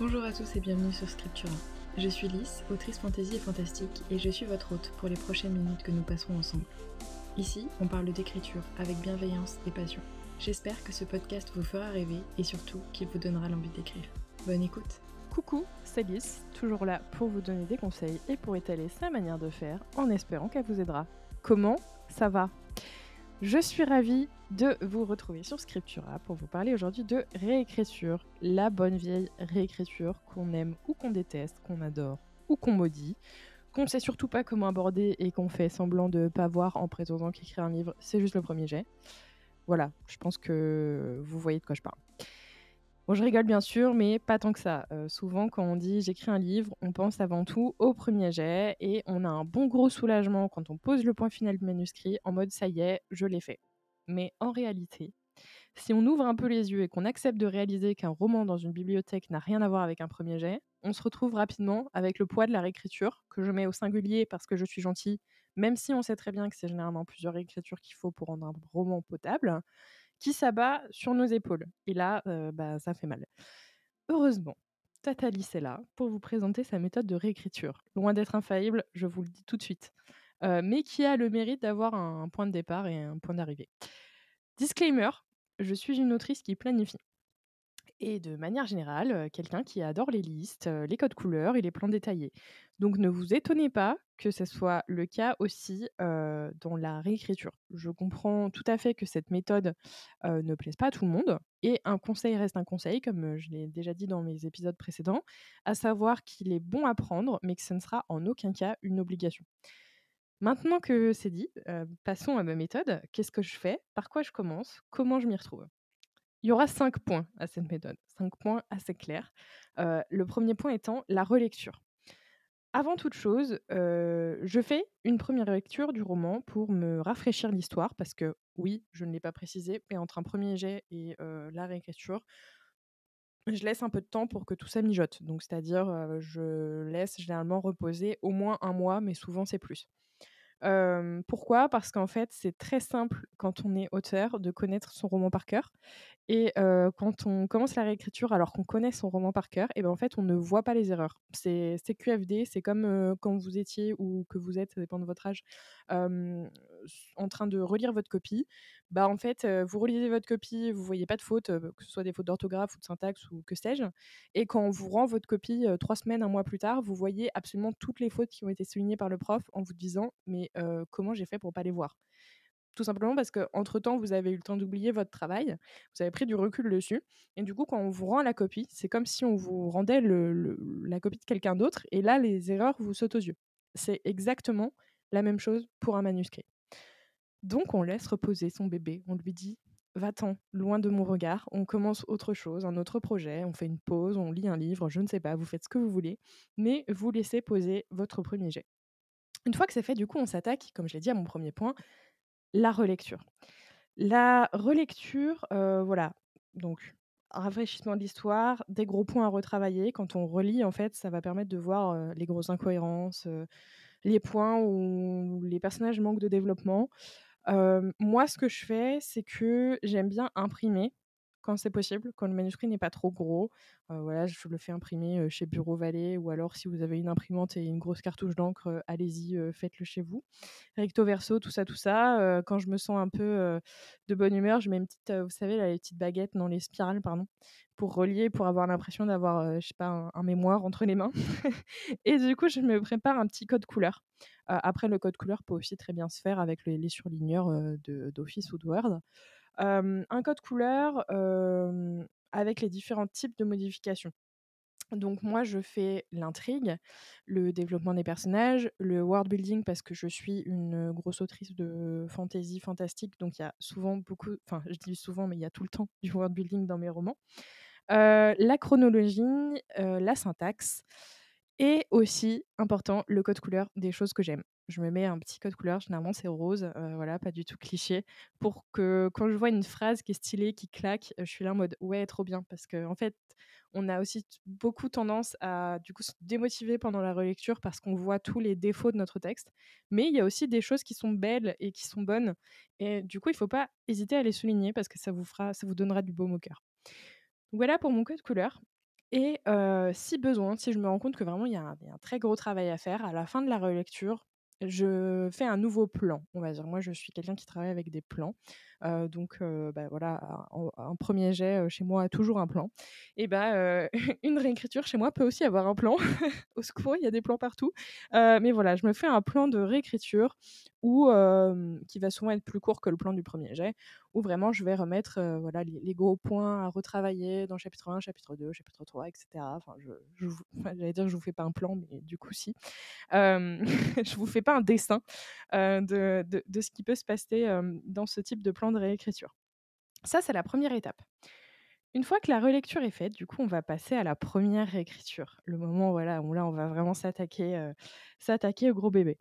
Bonjour à tous et bienvenue sur Scriptura. Je suis Lys, autrice fantasy et fantastique, et je suis votre hôte pour les prochaines minutes que nous passerons ensemble. Ici, on parle d'écriture avec bienveillance et passion. J'espère que ce podcast vous fera rêver et surtout qu'il vous donnera l'envie d'écrire. Bonne écoute Coucou, c'est toujours là pour vous donner des conseils et pour étaler sa manière de faire en espérant qu'elle vous aidera. Comment ça va? Je suis ravie de vous retrouver sur Scriptura pour vous parler aujourd'hui de réécriture, la bonne vieille réécriture qu'on aime ou qu'on déteste, qu'on adore ou qu'on maudit, qu'on ne sait surtout pas comment aborder et qu'on fait semblant de pas voir en prétendant qu'écrire un livre, c'est juste le premier jet. Voilà, je pense que vous voyez de quoi je parle. Je rigole bien sûr, mais pas tant que ça. Euh, souvent, quand on dit j'écris un livre, on pense avant tout au premier jet et on a un bon gros soulagement quand on pose le point final du manuscrit en mode ça y est, je l'ai fait. Mais en réalité, si on ouvre un peu les yeux et qu'on accepte de réaliser qu'un roman dans une bibliothèque n'a rien à voir avec un premier jet, on se retrouve rapidement avec le poids de la réécriture, que je mets au singulier parce que je suis gentil, même si on sait très bien que c'est généralement plusieurs réécritures qu'il faut pour rendre un roman potable qui s'abat sur nos épaules. Et là, euh, bah, ça fait mal. Heureusement, Tatalis est là pour vous présenter sa méthode de réécriture. Loin d'être infaillible, je vous le dis tout de suite, euh, mais qui a le mérite d'avoir un point de départ et un point d'arrivée. Disclaimer, je suis une autrice qui planifie et de manière générale, quelqu'un qui adore les listes, les codes couleurs et les plans détaillés. Donc ne vous étonnez pas que ce soit le cas aussi dans la réécriture. Je comprends tout à fait que cette méthode ne plaise pas à tout le monde. Et un conseil reste un conseil, comme je l'ai déjà dit dans mes épisodes précédents, à savoir qu'il est bon à prendre, mais que ce ne sera en aucun cas une obligation. Maintenant que c'est dit, passons à ma méthode. Qu'est-ce que je fais? Par quoi je commence? Comment je m'y retrouve? Il y aura cinq points à cette méthode, cinq points assez clairs. le premier point étant la relecture. Avant toute chose, je fais une première lecture du roman pour me rafraîchir l'histoire, parce que oui, je ne l'ai pas précisé, mais entre un premier jet et la réécriture, je laisse un peu de temps pour que tout ça mijote. Donc, c'est-à-dire, je laisse généralement reposer au moins un mois, mais souvent c'est plus pourquoi? Parce qu'en fait, c'est très simple quand on est auteur de connaître son roman par cœur. Et quand on commence la réécriture alors qu'on connaît son roman par cœur, et ben en fait, on ne voit pas les erreurs. C'est QFD, c'est comme quand vous étiez ou que vous êtes, ça dépend de votre âge, en train de relire votre copie. Bah en fait, vous relisez votre copie, vous voyez pas de fautes, que ce soit des fautes d'orthographe ou de syntaxe ou que sais-je. Et quand on vous rend votre copie trois semaines, un mois plus tard, vous voyez absolument toutes les fautes qui ont été soulignées par le prof en vous disant mais comment j'ai fait pour pas les voir? Tout simplement parce qu'entre-temps, vous avez eu le temps d'oublier votre travail, vous avez pris du recul dessus, et du coup, quand on vous rend la copie, c'est comme si on vous rendait la copie de quelqu'un d'autre, et là, les erreurs vous sautent aux yeux. C'est exactement la même chose pour un manuscrit. Donc, on laisse reposer son bébé, on lui dit Va-t'en, loin de mon regard, on commence autre chose, un autre projet, on fait une pause, on lit un livre, je ne sais pas, vous faites ce que vous voulez, mais vous laissez poser votre premier jet. Une fois que c'est fait, du coup, on s'attaque, comme je l'ai dit à mon premier point, la relecture. La relecture, voilà, donc rafraîchissement de l'histoire, des gros points à retravailler. Quand on relit, en fait, ça va permettre de voir les grosses incohérences, les points où les personnages manquent de développement. moi, ce que je fais, c'est que j'aime bien imprimer quand c'est possible, quand le manuscrit n'est pas trop gros. voilà, je le fais imprimer chez Bureau Vallée ou alors si vous avez une imprimante et une grosse cartouche d'encre, allez-y, faites-le chez vous. Recto verso, tout ça, tout ça. quand je me sens un peu de bonne humeur, je mets une petite, vous savez, les petites baguettes dans les spirales, pardon, pour relier, pour avoir l'impression d'avoir, je sais pas, un, mémoire entre les mains. et du coup, je me prépare un petit code couleur. après, le code couleur peut aussi très bien se faire avec les surligneurs d'Office ou de Word un code couleur avec les différents types de modifications. Donc moi, je fais l'intrigue, le développement des personnages, le world building parce que je suis une grosse autrice de fantasy fantastique, donc il y a souvent beaucoup, enfin je dis souvent, mais il y a tout le temps du world building dans mes romans. la chronologie, la syntaxe Et aussi, important, le code couleur des choses que j'aime. Je me mets un petit code couleur, généralement c'est rose, voilà, pas du tout cliché, pour que quand je vois une phrase qui est stylée, qui claque, je suis là en mode ouais, trop bien. Parce qu'en en fait, on a aussi beaucoup tendance à du coup se démotiver pendant la relecture parce qu'on voit tous les défauts de notre texte. Mais il y a aussi des choses qui sont belles et qui sont bonnes. Et du coup, il ne faut pas hésiter à les souligner parce que ça vous fera, ça vous donnera du baume au cœur. Voilà pour mon code couleur. Et si besoin, si je me rends compte que vraiment il y, a un très gros travail à faire, à la fin de la relecture, je fais un nouveau plan, on va dire. Moi, je suis quelqu'un qui travaille avec des plans. Donc, bah, voilà, un, premier jet chez moi a toujours un plan. Et bah, une réécriture chez moi peut aussi avoir un plan. Au secours, il y a des plans partout. mais voilà, je me fais un plan de réécriture ou qui va souvent être plus court que le plan du premier jet, où vraiment je vais remettre voilà, les, gros points à retravailler dans chapitre 1, chapitre 2, chapitre 3, etc. Enfin, j'allais dire je vous fais pas un plan, mais du coup si. je vous fais pas un dessin de, de, de, ce qui peut se passer dans ce type de plan de réécriture. Ça, c'est la première étape. Une fois que la relecture est faite, du coup, on va passer à la première réécriture. Le moment voilà, où là, on va vraiment s'attaquer, s'attaquer au gros bébé.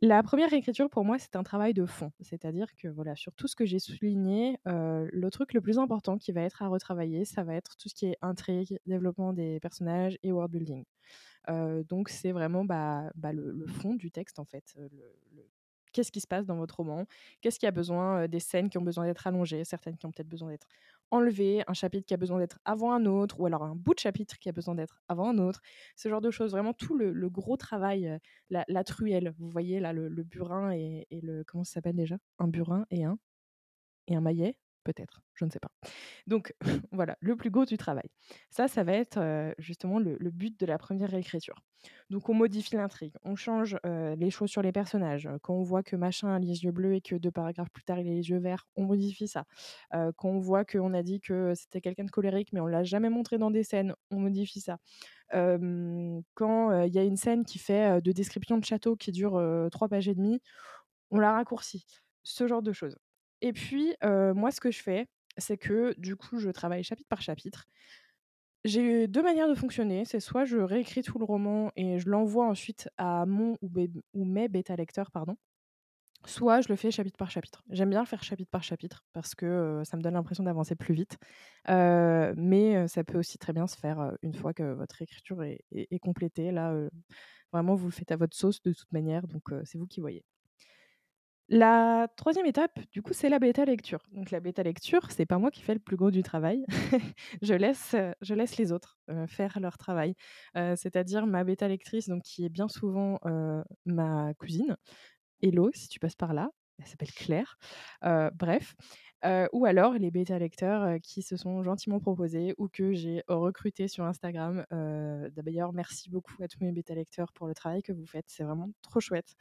La première réécriture, pour moi, c'est un travail de fond. C'est-à-dire que voilà, sur tout ce que j'ai souligné, le truc le plus important qui va être à retravailler, ça va être tout ce qui est intrigue, développement des personnages et world building. donc c'est vraiment bah, bah, le, fond du texte en fait. Qu'est-ce qui se passe dans votre roman? Qu'est-ce qui a besoin des scènes qui ont besoin d'être allongées, certaines qui ont peut-être besoin d'être enlever un chapitre qui a besoin d'être avant un autre, ou alors un bout de chapitre qui a besoin d'être avant un autre, ce genre de choses. Vraiment tout le, gros travail, la, truelle, vous voyez là, le, burin et, et, le... Comment ça s'appelle déjà? Un burin et un... Et un maillet? Peut-être, je ne sais pas. Donc voilà, le plus gros du travail. Ça, ça va être justement le, but de la première réécriture. Donc on modifie l'intrigue, on change les choses sur les personnages. Quand on voit que machin a les yeux bleus et que deux paragraphes plus tard il a les yeux verts, on modifie ça. quand on voit qu'on a dit que c'était quelqu'un de colérique mais on l'a jamais montré dans des scènes, on modifie ça. quand il y a une scène qui fait de description de château qui dure trois pages et demie, on la raccourcit. Ce genre de choses. Et puis, moi, ce que je fais, c'est que du coup, je travaille chapitre par chapitre. J'ai deux manières de fonctionner. C'est soit je réécris tout le roman et je l'envoie ensuite à mon ou, mes bêta lecteurs, pardon. Soit je le fais chapitre par chapitre. J'aime bien faire chapitre par chapitre parce que ça me donne l'impression d'avancer plus vite. mais ça peut aussi très bien se faire une fois que votre écriture est complétée. Là, vraiment, vous le faites à votre sauce de toute manière, donc c'est vous qui voyez. La troisième étape, du coup, c'est la bêta lecture. Donc la bêta lecture, c'est pas moi qui fais le plus gros du travail. je, laisse, je laisse les autres faire leur travail. C'est-à-dire ma bêta lectrice, donc, qui est bien souvent ma cousine. Hello, si tu passes par là. Elle s'appelle Claire. bref. ou alors les bêta lecteurs qui se sont gentiment proposés ou que j'ai recruté sur Instagram. D'ailleurs, merci beaucoup à tous mes bêta lecteurs pour le travail que vous faites. C'est vraiment trop chouette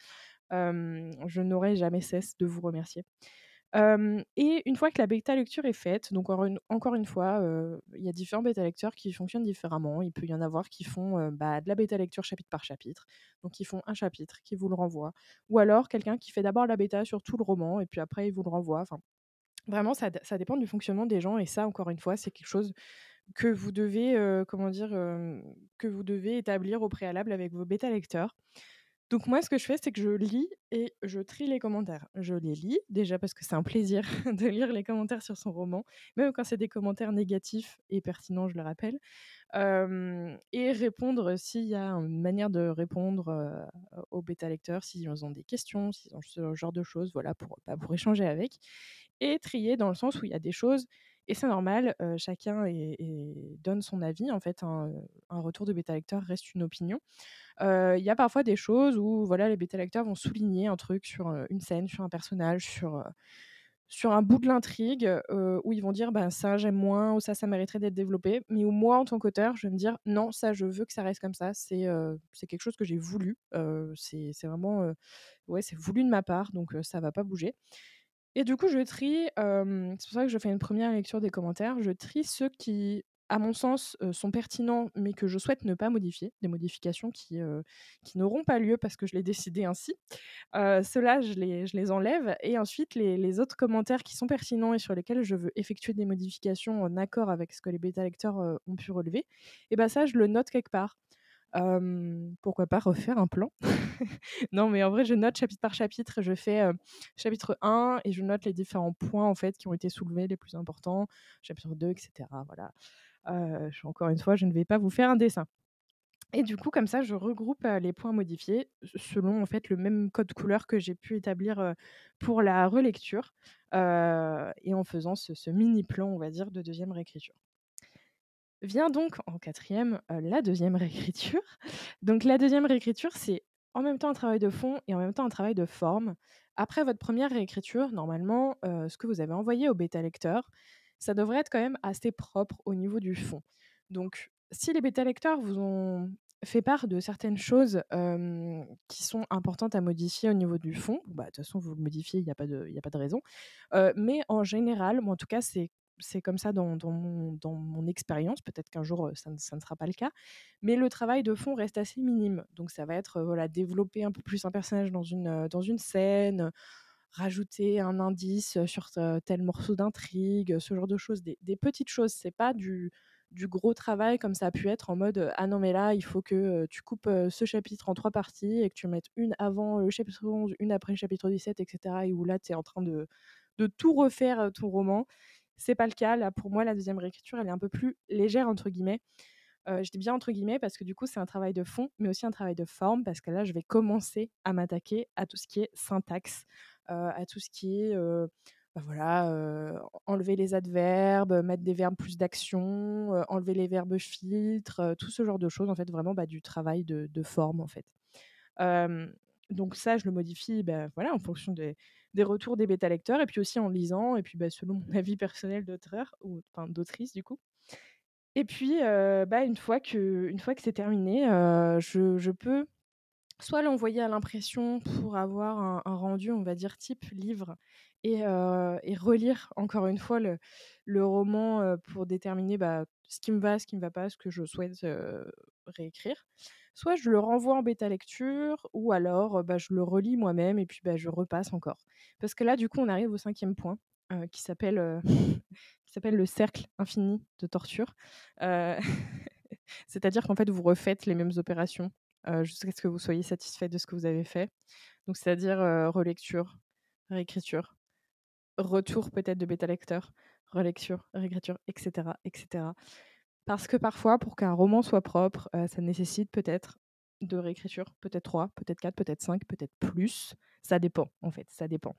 je n'aurai jamais cesse de vous remercier. et une fois que la bêta lecture est faite, donc encore une, fois, il y a différents bêta lecteurs qui fonctionnent différemment. Il peut y en avoir qui font bah, de la bêta lecture chapitre par chapitre, donc ils font un chapitre, qui vous le renvoie. Ou alors quelqu'un qui fait d'abord la bêta sur tout le roman et puis après il vous le renvoie. Enfin, vraiment, ça, ça dépend du fonctionnement des gens et ça, encore une fois, c'est quelque chose que vous devez, comment dire, que vous devez établir au préalable avec vos bêta lecteurs. Donc moi, ce que je fais, c'est que je lis et je trie les commentaires. Je les lis, déjà parce que c'est un plaisir de lire les commentaires sur son roman, même quand c'est des commentaires négatifs et pertinents, je le rappelle. et répondre s'il y a une manière de répondre aux bêta lecteurs, s'ils ont des questions, s'ils ont ce genre de choses, voilà, bah, pour échanger avec. Et trier dans le sens où il y a des choses et c'est normal, chacun donne son avis. En fait, un, retour de bêta lecteur reste une opinion. Il y a parfois des choses où voilà, les bêta lecteurs vont souligner un truc sur une scène, sur un personnage, sur, un bout de l'intrigue, où ils vont dire bah, ça j'aime moins, ou ça, ça mériterait d'être développé. Mais où moi, en tant qu'auteur, je vais me dire non, ça, je veux que ça reste comme ça. C'est c'est quelque chose que j'ai voulu. c'est vraiment. ouais, c'est voulu de ma part, donc ça va pas bouger. Et du coup, je trie, c'est pour ça que je fais une première lecture des commentaires, je trie ceux qui, à mon sens, sont pertinents, mais que je souhaite ne pas modifier, des modifications qui, qui n'auront pas lieu parce que je l'ai décidé ainsi. Ceux-là, je les, je les enlève. Et ensuite, les, les, autres commentaires qui sont pertinents et sur lesquels je veux effectuer des modifications en accord avec ce que les bêta-lecteurs ont pu relever, et ben ça, je le note quelque part. Pourquoi pas refaire un plan? Non, mais en vrai, je note chapitre par chapitre. Je fais chapitre 1 et je note les différents points en fait qui ont été soulevés, les plus importants. Chapitre 2, etc. Voilà. encore une fois, je ne vais pas vous faire un dessin. Et du coup, comme ça, je regroupe les points modifiés selon en fait le même code couleur que j'ai pu établir pour la relecture et en faisant ce, mini plan, on va dire, de deuxième réécriture. Vient donc en quatrième la deuxième réécriture. Donc la deuxième réécriture, c'est en même temps un travail de fond et en même temps un travail de forme. Après votre première réécriture, normalement, ce que vous avez envoyé au bêta lecteur, ça devrait être quand même assez propre au niveau du fond. Donc si les bêta lecteurs vous ont fait part de certaines choses qui sont importantes à modifier au niveau du fond, bah, de toute façon, vous le modifiez, il n'y a, pas de, a pas de raison. mais en général, moi en tout cas, c'est c'est comme ça dans, dans mon, expérience. Peut-être qu'un jour, ça ne, ça ne, sera pas le cas. Mais le travail de fond reste assez minime. Donc, ça va être voilà, développer un peu plus un personnage dans une, dans une scène, rajouter un indice sur tel morceau d'intrigue, ce genre de choses. Des, des petites choses. C'est pas du, du gros travail comme ça a pu être en mode ah non mais là il faut que tu coupes ce chapitre en trois parties et que tu mettes une avant le chapitre 11, une après le chapitre 17 etc et où là tu es en train de, de tout refaire ton roman c'est pas le cas là pour moi la deuxième réécriture elle est un peu plus légère entre guillemets euh, je dis bien entre guillemets parce que du coup c'est un travail de fond mais aussi un travail de forme parce que là je vais commencer à m'attaquer à tout ce qui est syntaxe à tout ce qui est bah, voilà, enlever les adverbes, mettre des verbes plus d'action, enlever les verbes filtres, tout ce genre de choses, en fait, vraiment bah, du travail de, forme, en fait. Donc ça, je le modifie bah, voilà, en fonction des, retours des bêta-lecteurs, et puis aussi en lisant, et puis bah, selon mon avis personnel d'auteur, ou enfin d'autrice, du coup. Et puis, bah, une fois que, une fois que c'est terminé, je, je peux soit l'envoyer à l'impression pour avoir un, rendu, on va dire, type livre, et, relire encore une fois le, roman pour déterminer ce qui me va, ce qui ne me va pas, ce que je souhaite réécrire. Soit je le renvoie en bêta lecture, ou alors bah, je le relis moi-même et puis bah, je repasse encore. Parce que là, du coup, on arrive au cinquième point, qui s'appelle s'appelle le cercle infini de torture. C'est-à-dire qu'en fait, vous refaites les mêmes opérations jusqu'à ce que vous soyez satisfait de ce que vous avez fait. Donc, c'est-à-dire relecture, réécriture, retour peut-être de bêta-lecteur, relecture, réécriture, etc., etc. Parce que parfois, pour qu'un roman soit propre, ça nécessite peut-être de réécriture, peut-être 3, peut-être 4, peut-être 5, peut-être plus. Ça dépend, en fait, ça dépend.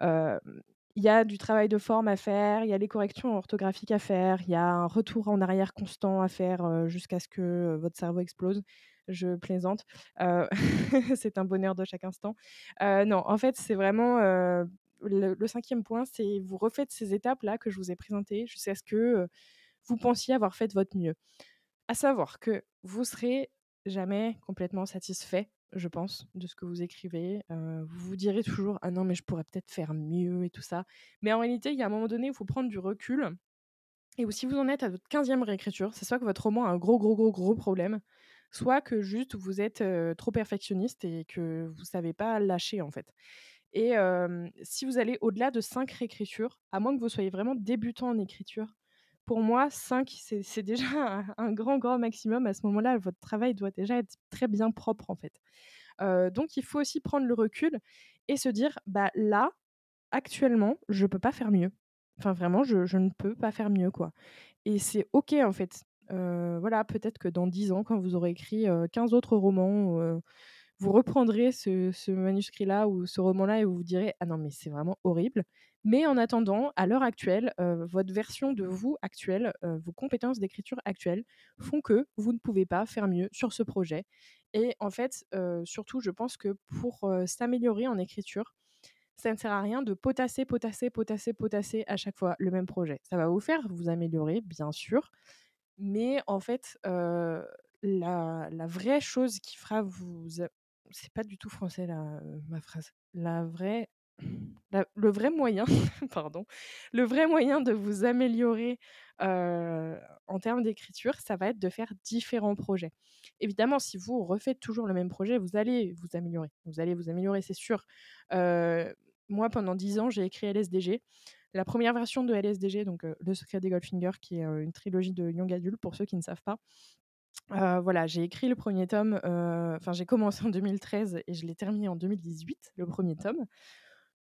Il y a du travail de forme à faire, il y a les corrections orthographiques à faire, il y a un retour en arrière constant à faire jusqu'à ce que votre cerveau explose je plaisante. c'est un bonheur de chaque instant. non, en fait, c'est vraiment le, cinquième point, c'est vous refaites ces étapes-là que je vous ai présentées jusqu'à ce que vous pensiez avoir fait de votre mieux. À savoir que vous serez jamais complètement satisfait, je pense, de ce que vous écrivez. vous vous direz toujours ah non mais je pourrais peut-être faire mieux et tout ça. Mais en réalité, il y a un moment donné où il faut prendre du recul. Et si vous en êtes à votre 15e réécriture, c'est soit que votre roman a un gros, gros, gros, gros problème, soit que juste vous êtes trop perfectionniste et que vous savez pas lâcher en fait. Et si vous allez au-delà de 5 réécritures, à moins que vous soyez vraiment débutant en écriture, pour moi, 5, c'est déjà un, grand, grand maximum. À ce moment-là, votre travail doit déjà être très bien propre, en fait. donc, il faut aussi prendre le recul et se dire, bah là, actuellement, je ne peux pas faire mieux. Enfin, vraiment, je, ne peux pas faire mieux, quoi. Et c'est OK, en fait. voilà, peut-être que dans 10 ans, quand vous aurez écrit 15 autres romans, vous reprendrez ce, manuscrit-là ou ce roman-là et vous vous direz Ah non, mais c'est vraiment horrible. Mais en attendant, à l'heure actuelle, votre version de vous actuelle, vos compétences d'écriture actuelles font que vous ne pouvez pas faire mieux sur ce projet. Et en fait, surtout, je pense que pour s'améliorer en écriture, ça ne sert à rien de potasser, potasser, potasser, potasser à chaque fois le même projet. Ça va vous faire vous améliorer, bien sûr, mais en fait, la, la, vraie chose qui fera vous... C'est pas du tout français la, ma phrase. La vraie... le vrai moyen, pardon, le vrai moyen de vous améliorer en termes d'écriture, ça va être de faire différents projets. Évidemment, si vous refaites toujours le même projet, vous allez vous améliorer. Vous allez vous améliorer, c'est sûr. moi, pendant dix ans, j'ai écrit LSDG la première version de LSDG, donc Le secret des Goldfinger, qui est une trilogie de young adult pour ceux qui ne savent pas. Voilà, j'ai écrit le premier tome, enfin j'ai commencé en 2013 et je l'ai terminé en 2018, le premier tome.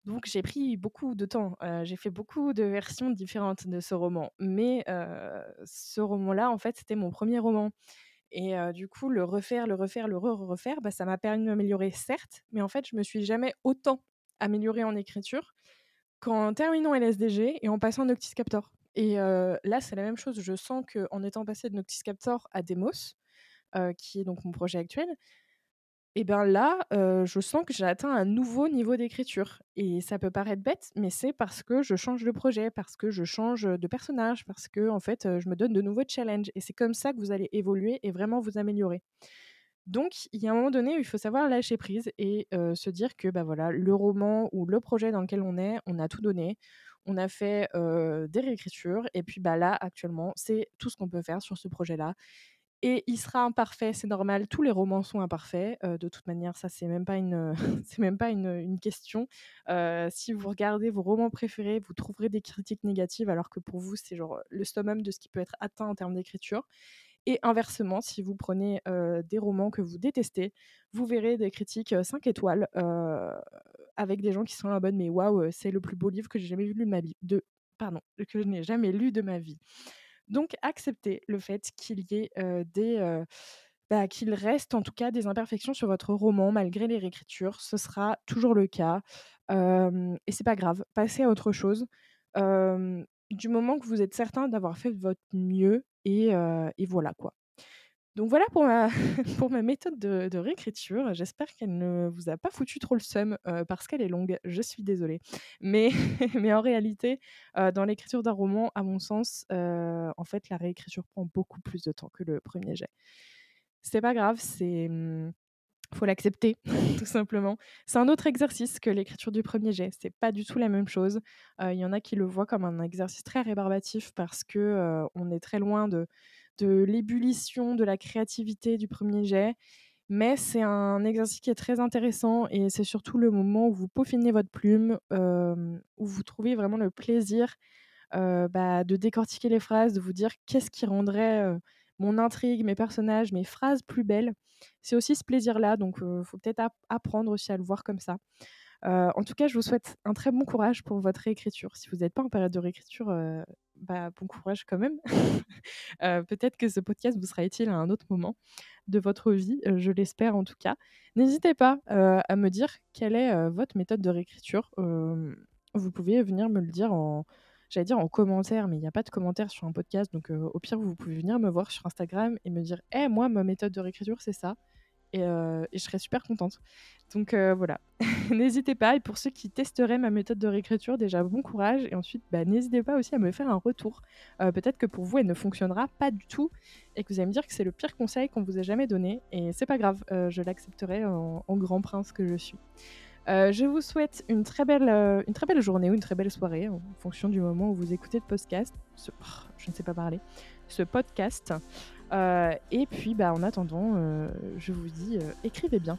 Donc j'ai pris beaucoup de temps, j'ai fait beaucoup de versions différentes de ce roman. Mais ce roman-là, en fait, c'était mon premier roman et du coup, le refaire, le refaire, le re-refaire, bah, ça m'a permis de m'améliorer certes, mais en fait, je me suis jamais autant améliorée en écriture qu'en terminant LSDG et en passant Noctis Captor. Et là, c'est la même chose. Je sens qu'en étant passé de Noctis Captor à Demos, qui est donc mon projet actuel, et bien là, je sens que j'ai atteint un nouveau niveau d'écriture. Et ça peut paraître bête, mais c'est parce que je change de projet, parce que je change de personnage, parce que en fait, je me donne de nouveaux challenges. Et c'est comme ça que vous allez évoluer et vraiment vous améliorer. Donc, il y a un moment donné où il faut savoir lâcher prise et se dire que bah voilà, le roman ou le projet dans lequel on est, on a tout donné on a fait des réécritures et puis bah là actuellement c'est tout ce qu'on peut faire sur ce projet là et il sera imparfait, c'est normal. Tous les romans sont imparfaits. de toute manière, ça c'est même pas une, c'est même pas une, question. si vous regardez vos romans préférés, vous trouverez des critiques négatives, alors que pour vous c'est genre le summum de ce qui peut être atteint en termes d'écriture. Et inversement, si vous prenez des romans que vous détestez, vous verrez des critiques 5 étoiles avec des gens qui sont en mode mais waouh, c'est le plus beau livre que j'ai jamais lu de ma vie. Pardon, que je n'ai jamais lu de ma vie. Donc acceptez le fait qu'il y ait des bah, qu'il reste en tout cas des imperfections sur votre roman malgré les réécritures. Ce sera toujours le cas. et c'est pas grave. Passez à autre chose. du moment que vous êtes certain d'avoir fait votre mieux et, voilà quoi. Donc voilà pour ma, pour ma méthode de, réécriture. J'espère qu'elle ne vous a pas foutu trop le seum parce qu'elle est longue. Je suis désolée. Mais, mais en réalité, dans l'écriture d'un roman, à mon sens, en fait, la réécriture prend beaucoup plus de temps que le premier jet. C'est pas grave, c'est mmh, faut l'accepter, tout simplement. C'est un autre exercice que l'écriture du premier jet. C'est pas du tout la même chose. Il y en a qui le voient comme un exercice très rébarbatif parce que on est très loin de l'ébullition, de la créativité du premier jet. Mais c'est un exercice qui est très intéressant et c'est surtout le moment où vous peaufinez votre plume, où vous trouvez vraiment le plaisir bah, de décortiquer les phrases, de vous dire qu'est-ce qui rendrait mon intrigue, mes personnages, mes phrases plus belles. C'est aussi ce plaisir-là, donc il faut peut-être apprendre aussi à le voir comme ça. en tout cas, je vous souhaite un très bon courage pour votre réécriture. Si vous n'êtes pas en période de réécriture, bah, bon courage quand même. Peut-être que ce podcast vous sera utile à un autre moment de votre vie, je l'espère en tout cas. N'hésitez pas à me dire quelle est votre méthode de réécriture. vous pouvez venir me le dire en, j'allais dire en commentaire, mais il n'y a pas de commentaire sur un podcast, donc au pire vous pouvez venir me voir sur Instagram et me dire, hé, moi ma méthode de réécriture c'est ça. Euh, et, je serais super contente. Donc euh, voilà, n'hésitez pas. Et pour ceux qui testeraient ma méthode de réécriture, déjà bon courage. Et ensuite, bah, n'hésitez pas aussi à me faire un retour. Euh, peut-être que pour vous, elle ne fonctionnera pas du tout et que vous allez me dire que c'est le pire conseil qu'on vous ait jamais donné. Et c'est pas grave, je l'accepterai en, grand prince que je suis. Je vous souhaite une très, belle, une très belle journée ou une très belle soirée en fonction du moment où vous écoutez le podcast. Oh, je ne sais pas parler. Ce podcast. Euh, et puis, bah, en attendant, euh, je vous dis, euh, écrivez bien.